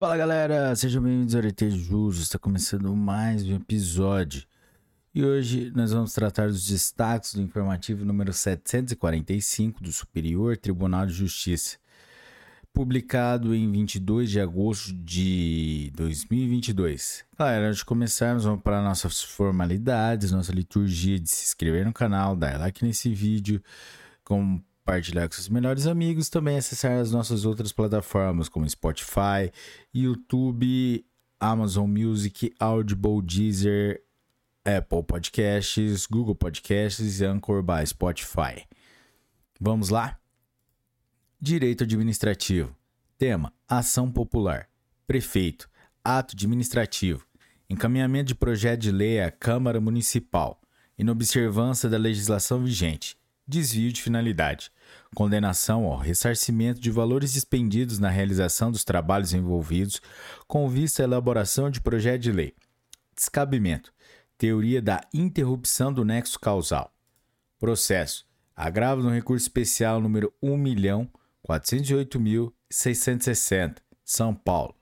Fala galera, sejam bem-vindos ao RT Jus, está começando mais um episódio. E hoje nós vamos tratar dos destaques do informativo número 745 do Superior Tribunal de Justiça, publicado em 22 de agosto de 2022. Galera, antes de começarmos, vamos para nossas formalidades, nossa liturgia de se inscrever no canal, dar like nesse vídeo, com compartilhar com seus melhores amigos, também acessar as nossas outras plataformas como Spotify, YouTube, Amazon Music, Audible, Deezer, Apple Podcasts, Google Podcasts e Anchor by Spotify. Vamos lá? Direito Administrativo. Tema: Ação Popular. Prefeito. Ato administrativo. Encaminhamento de projeto de lei à Câmara Municipal. Inobservância da legislação vigente desvio de finalidade, condenação ao ressarcimento de valores dispendidos na realização dos trabalhos envolvidos com vista à elaboração de projeto de lei, descabimento, teoria da interrupção do nexo causal, processo, agravo no recurso especial número 1.408.660, São Paulo,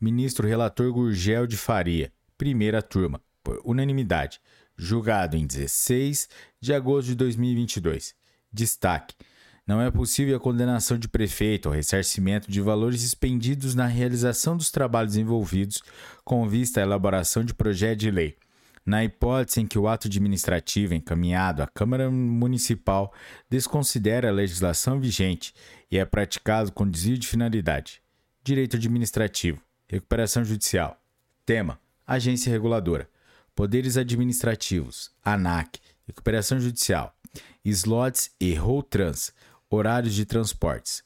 ministro relator Gurgel de Faria, primeira turma, por unanimidade, julgado em 16 de agosto de 2022. Destaque: não é possível a condenação de prefeito ao ressarcimento de valores expendidos na realização dos trabalhos envolvidos com vista à elaboração de projeto de lei. Na hipótese em que o ato administrativo encaminhado à Câmara Municipal desconsidera a legislação vigente e é praticado com desvio de finalidade. Direito administrativo. Recuperação judicial. Tema: Agência reguladora. Poderes administrativos, ANAC, recuperação judicial, slots e Trans, horários de transportes.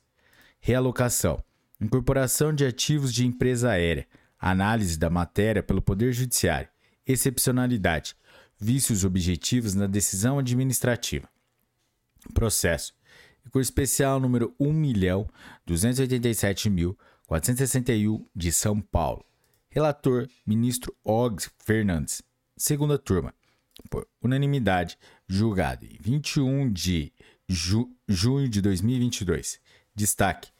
Realocação, incorporação de ativos de empresa aérea, análise da matéria pelo Poder Judiciário, excepcionalidade, vícios objetivos na decisão administrativa. Processo. Recurso especial número 1.287.461 de São Paulo. Relator: Ministro Og Fernandes segunda turma, por unanimidade, julgado em 21 de ju junho de 2022. Destaque: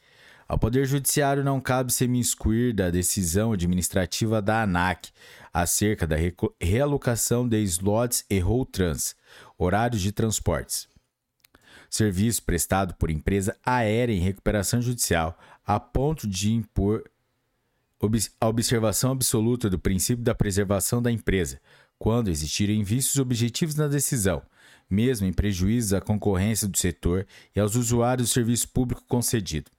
ao Poder Judiciário não cabe se excluir da decisão administrativa da ANAC acerca da realocação de slots e trans, horários de transportes. Serviço prestado por empresa aérea em recuperação judicial a ponto de impor a observação absoluta do princípio da preservação da empresa, quando existirem vícios objetivos na decisão, mesmo em prejuízo à concorrência do setor e aos usuários do serviço público concedido.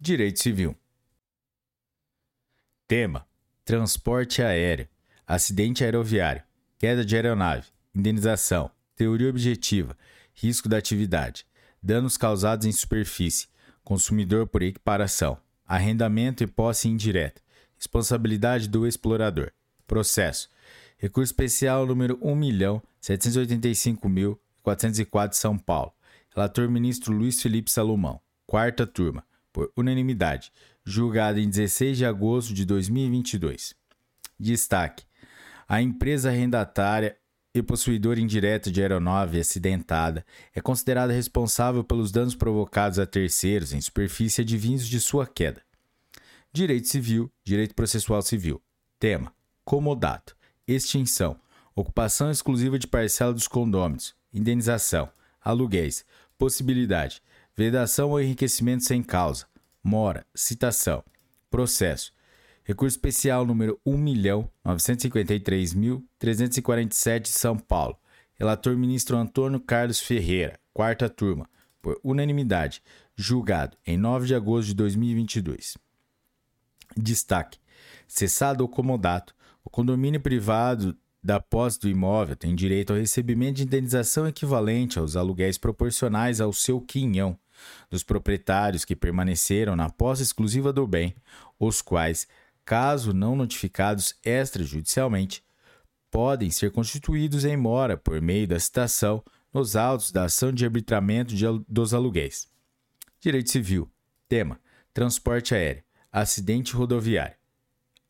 Direito Civil. Tema: Transporte aéreo, acidente aeroviário, queda de aeronave, indenização, teoria objetiva, risco da atividade, danos causados em superfície, consumidor por equiparação, arrendamento e posse indireta, responsabilidade do explorador, processo, Recurso especial número 1.785.404 São Paulo. Relator ministro Luiz Felipe Salomão. Quarta turma. Por unanimidade. Julgado em 16 de agosto de 2022. Destaque: a empresa arrendatária e possuidora indireta de aeronave acidentada é considerada responsável pelos danos provocados a terceiros em superfície advindos de sua queda. Direito Civil, Direito Processual Civil. Tema: Comodato extinção, ocupação exclusiva de parcela dos condôminos, indenização, aluguéis, possibilidade, vedação ou enriquecimento sem causa, mora, citação, processo. Recurso especial número 1.953.347, São Paulo. Relator ministro Antônio Carlos Ferreira, quarta turma, por unanimidade, julgado em 9 de agosto de 2022. Destaque: cessado o comodato o condomínio privado da posse do imóvel tem direito ao recebimento de indenização equivalente aos aluguéis proporcionais ao seu quinhão dos proprietários que permaneceram na posse exclusiva do bem, os quais, caso não notificados extrajudicialmente, podem ser constituídos em mora por meio da citação nos autos da ação de arbitramento de, dos aluguéis. Direito Civil. Tema: Transporte aéreo. Acidente rodoviário.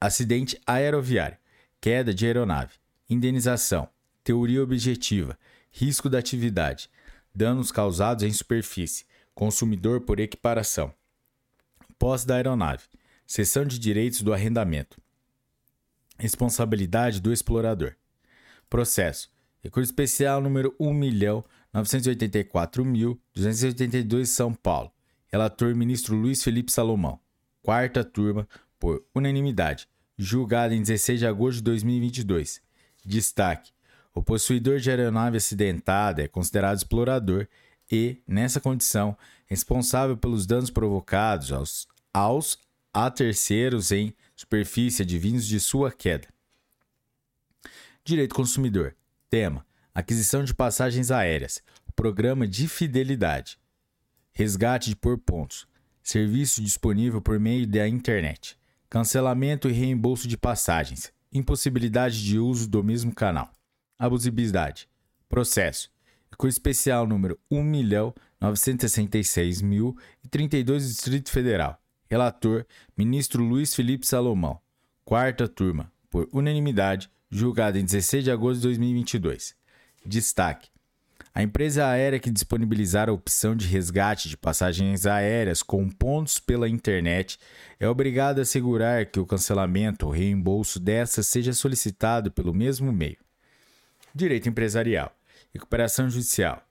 Acidente aeroviário queda de aeronave, indenização, teoria objetiva, risco da atividade, danos causados em superfície, consumidor por equiparação, posse da aeronave, Seção de direitos do arrendamento. Responsabilidade do explorador. Processo. Recurso especial número 1.984.282 São Paulo. Relator ministro Luiz Felipe Salomão. Quarta turma, por unanimidade. Julgado em 16 de agosto de 2022. Destaque: o possuidor de aeronave acidentada é considerado explorador e, nessa condição, responsável pelos danos provocados aos, aos a terceiros em superfície advindos de sua queda. Direito consumidor. Tema: aquisição de passagens aéreas. Programa de fidelidade. Resgate de por pontos. Serviço disponível por meio da internet. Cancelamento e reembolso de passagens. Impossibilidade de uso do mesmo canal. Abusividade. Processo. Recurso especial número 1.966.032 Distrito Federal. Relator: Ministro Luiz Felipe Salomão. Quarta turma, por unanimidade, julgado em 16 de agosto de 2022. Destaque: a empresa aérea que disponibilizar a opção de resgate de passagens aéreas com pontos pela internet é obrigada a assegurar que o cancelamento ou reembolso dessa seja solicitado pelo mesmo meio. Direito empresarial, recuperação judicial,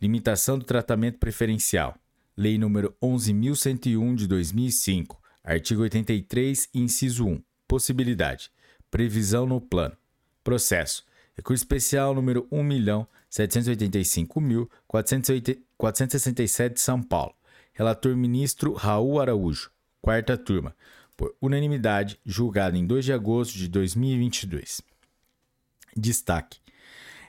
limitação do tratamento preferencial. Lei nº 11.101 de 2005, artigo 83, inciso 1. Possibilidade: previsão no plano. Processo: recurso especial número 1 milhão 785.467 São Paulo. Relator ministro Raul Araújo. Quarta turma. Por unanimidade, julgado em 2 de agosto de 2022. Destaque.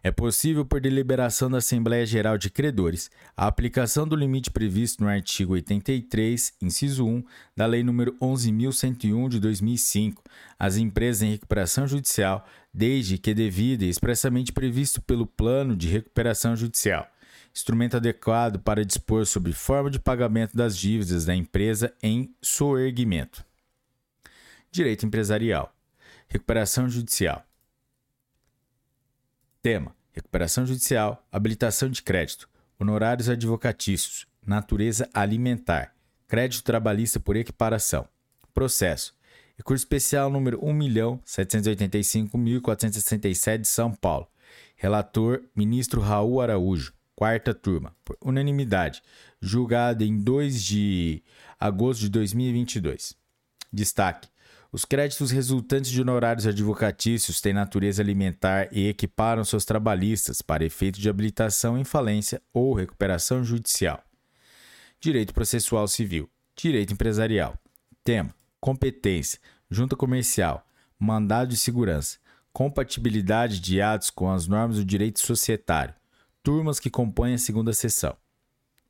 É possível, por deliberação da Assembleia Geral de Credores, a aplicação do limite previsto no artigo 83, inciso 1, da Lei nº 11.101 de 2005, às empresas em recuperação judicial desde que devida e expressamente previsto pelo Plano de Recuperação Judicial, instrumento adequado para dispor sobre forma de pagamento das dívidas da empresa em soerguimento. Direito empresarial. Recuperação judicial. Tema: recuperação judicial, habilitação de crédito, honorários advocatícios, natureza alimentar, crédito trabalhista por equiparação. Processo: recurso especial número 1.785.467 de São Paulo. Relator: ministro Raul Araújo. Quarta turma, por unanimidade, julgado em 2 de agosto de 2022. Destaque: os créditos resultantes de honorários advocatícios têm natureza alimentar e equiparam seus trabalhistas para efeito de habilitação em falência ou recuperação judicial. Direito processual civil. Direito empresarial. Tema: competência, junta comercial, mandado de segurança, compatibilidade de atos com as normas do direito societário, turmas que compõem a segunda sessão.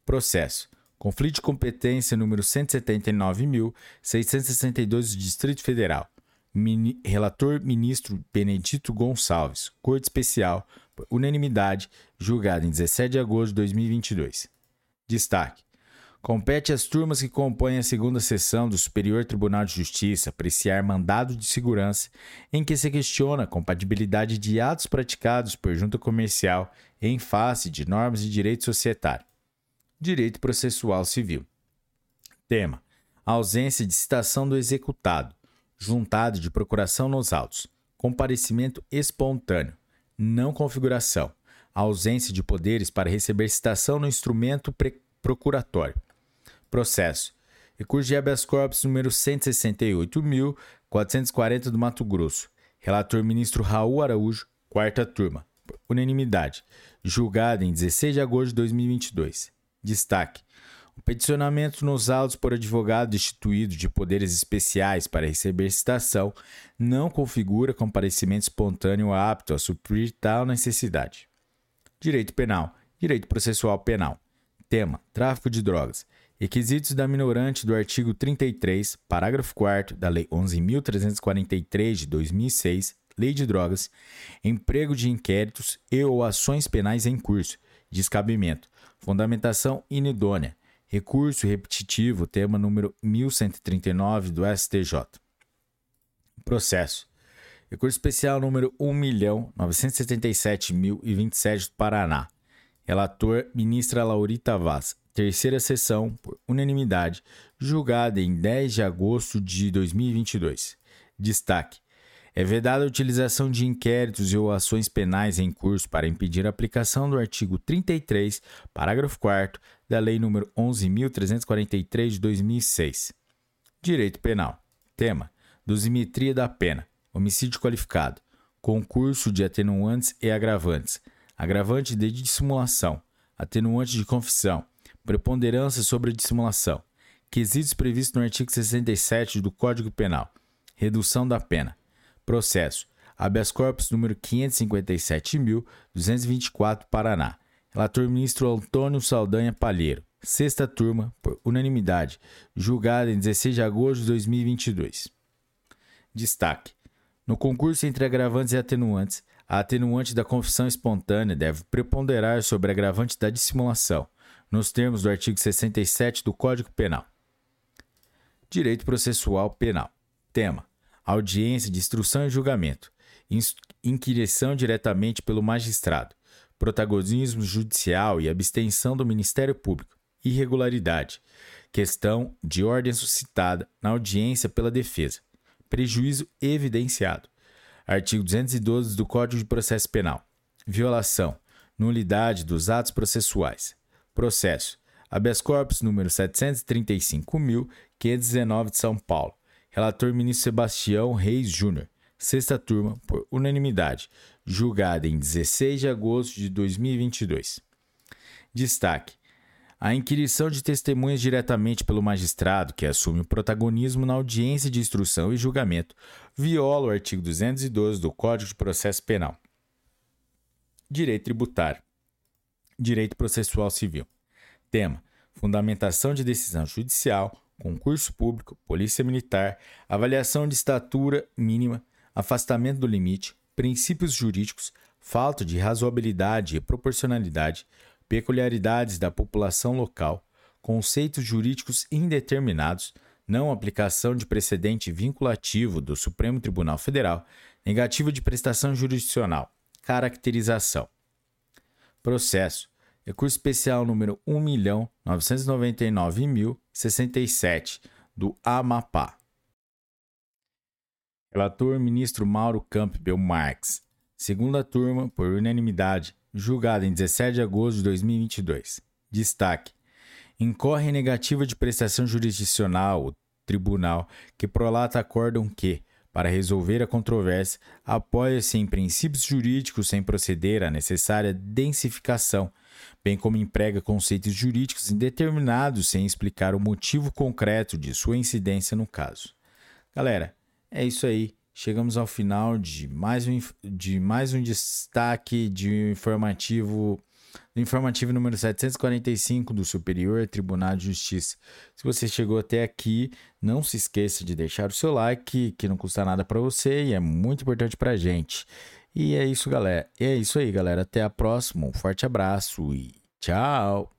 Processo: Conflito de competência número 179.662 do Distrito Federal. Mini, relator ministro Benedito Gonçalves. Corte Especial, unanimidade, julgado em 17 de agosto de 2022. Destaque: Compete às turmas que compõem a segunda sessão do Superior Tribunal de Justiça apreciar mandado de segurança em que se questiona a compatibilidade de atos praticados por junta comercial em face de normas de direito societário. Direito processual civil. Tema: ausência de citação do executado, juntado de procuração nos autos, comparecimento espontâneo, não configuração, ausência de poderes para receber citação no instrumento procuratório. Processo: recurso de habeas corpus número 168.440 do Mato Grosso. Relator ministro Raul Araújo, quarta turma. Unanimidade. Julgado em 16 de agosto de 2022. Destaque: o peticionamento nos autos por advogado destituído de poderes especiais para receber citação não configura comparecimento espontâneo apto a suprir tal necessidade. Direito Penal, Direito Processual Penal. Tema: Tráfico de drogas. Requisitos da minorante do artigo 33, parágrafo 4 da Lei 11.343 de 2006, Lei de Drogas, emprego de inquéritos e ou ações penais em curso, descabimento, Fundamentação inidônea. Recurso repetitivo, tema número 1139 do STJ. Processo. Recurso especial número 1.977.027 do Paraná. Relator, ministra Laurita Vaz. Terceira sessão, por unanimidade, julgada em 10 de agosto de 2022. Destaque: é vedada a utilização de inquéritos ou ações penais em curso para impedir a aplicação do artigo 33, parágrafo 4 da Lei nº 11.343 de 2006. Direito Penal. Tema: dosimetria da pena. Homicídio qualificado. Concurso de atenuantes e agravantes. Agravante de dissimulação. Atenuante de confissão. Preponderância sobre a dissimulação. Quesitos previstos no artigo 67 do Código Penal. Redução da pena. Processo. Habeas corpus número 557.224, Paraná. Relator ministro Antônio Saldanha Palheiro. Sexta turma, por unanimidade, julgada em 16 de agosto de 2022. Destaque: No concurso entre agravantes e atenuantes, a atenuante da confissão espontânea deve preponderar sobre a agravante da dissimulação, nos termos do artigo 67 do Código Penal. Direito Processual Penal. Tema: audiência de instrução e julgamento, inquirição diretamente pelo magistrado, protagonismo judicial e abstenção do Ministério Público, irregularidade, questão de ordem suscitada na audiência pela defesa, prejuízo evidenciado. Artigo 212 do Código de Processo Penal. Violação, nulidade dos atos processuais. Processo. Habeas corpus número 735.519 de São Paulo Relator ministro Sebastião Reis Júnior. Sexta turma, por unanimidade, julgada em 16 de agosto de 2022. Destaque: a inquirição de testemunhas diretamente pelo magistrado, que assume o protagonismo na audiência de instrução e julgamento, viola o artigo 212 do Código de Processo Penal. Direito tributário. Direito processual civil. Tema: Fundamentação de decisão judicial, concurso público, polícia militar, avaliação de estatura mínima, afastamento do limite, princípios jurídicos, falta de razoabilidade e proporcionalidade, peculiaridades da população local, conceitos jurídicos indeterminados, não aplicação de precedente vinculativo do Supremo Tribunal Federal, negativa de prestação jurisdicional, caracterização. Processo Recurso especial número 1.999.067 do Amapá. Relator ministro Mauro Campbell Marx. Segunda turma, por unanimidade, julgada em 17 de agosto de 2022. Destaque: incorre em negativa de prestação jurisdicional o tribunal que prolata acórdão que, para resolver a controvérsia, apoia-se em princípios jurídicos sem proceder à necessária densificação bem como emprega conceitos jurídicos indeterminados sem explicar o motivo concreto de sua incidência no caso. Galera, é isso aí. Chegamos ao final de mais um, de mais um destaque de informativo informativo número 745 do Superior Tribunal de Justiça. Se você chegou até aqui, não se esqueça de deixar o seu like, que não custa nada para você e é muito importante para gente. E é isso, galera. E é isso aí, galera. Até a próxima. Um forte abraço e tchau.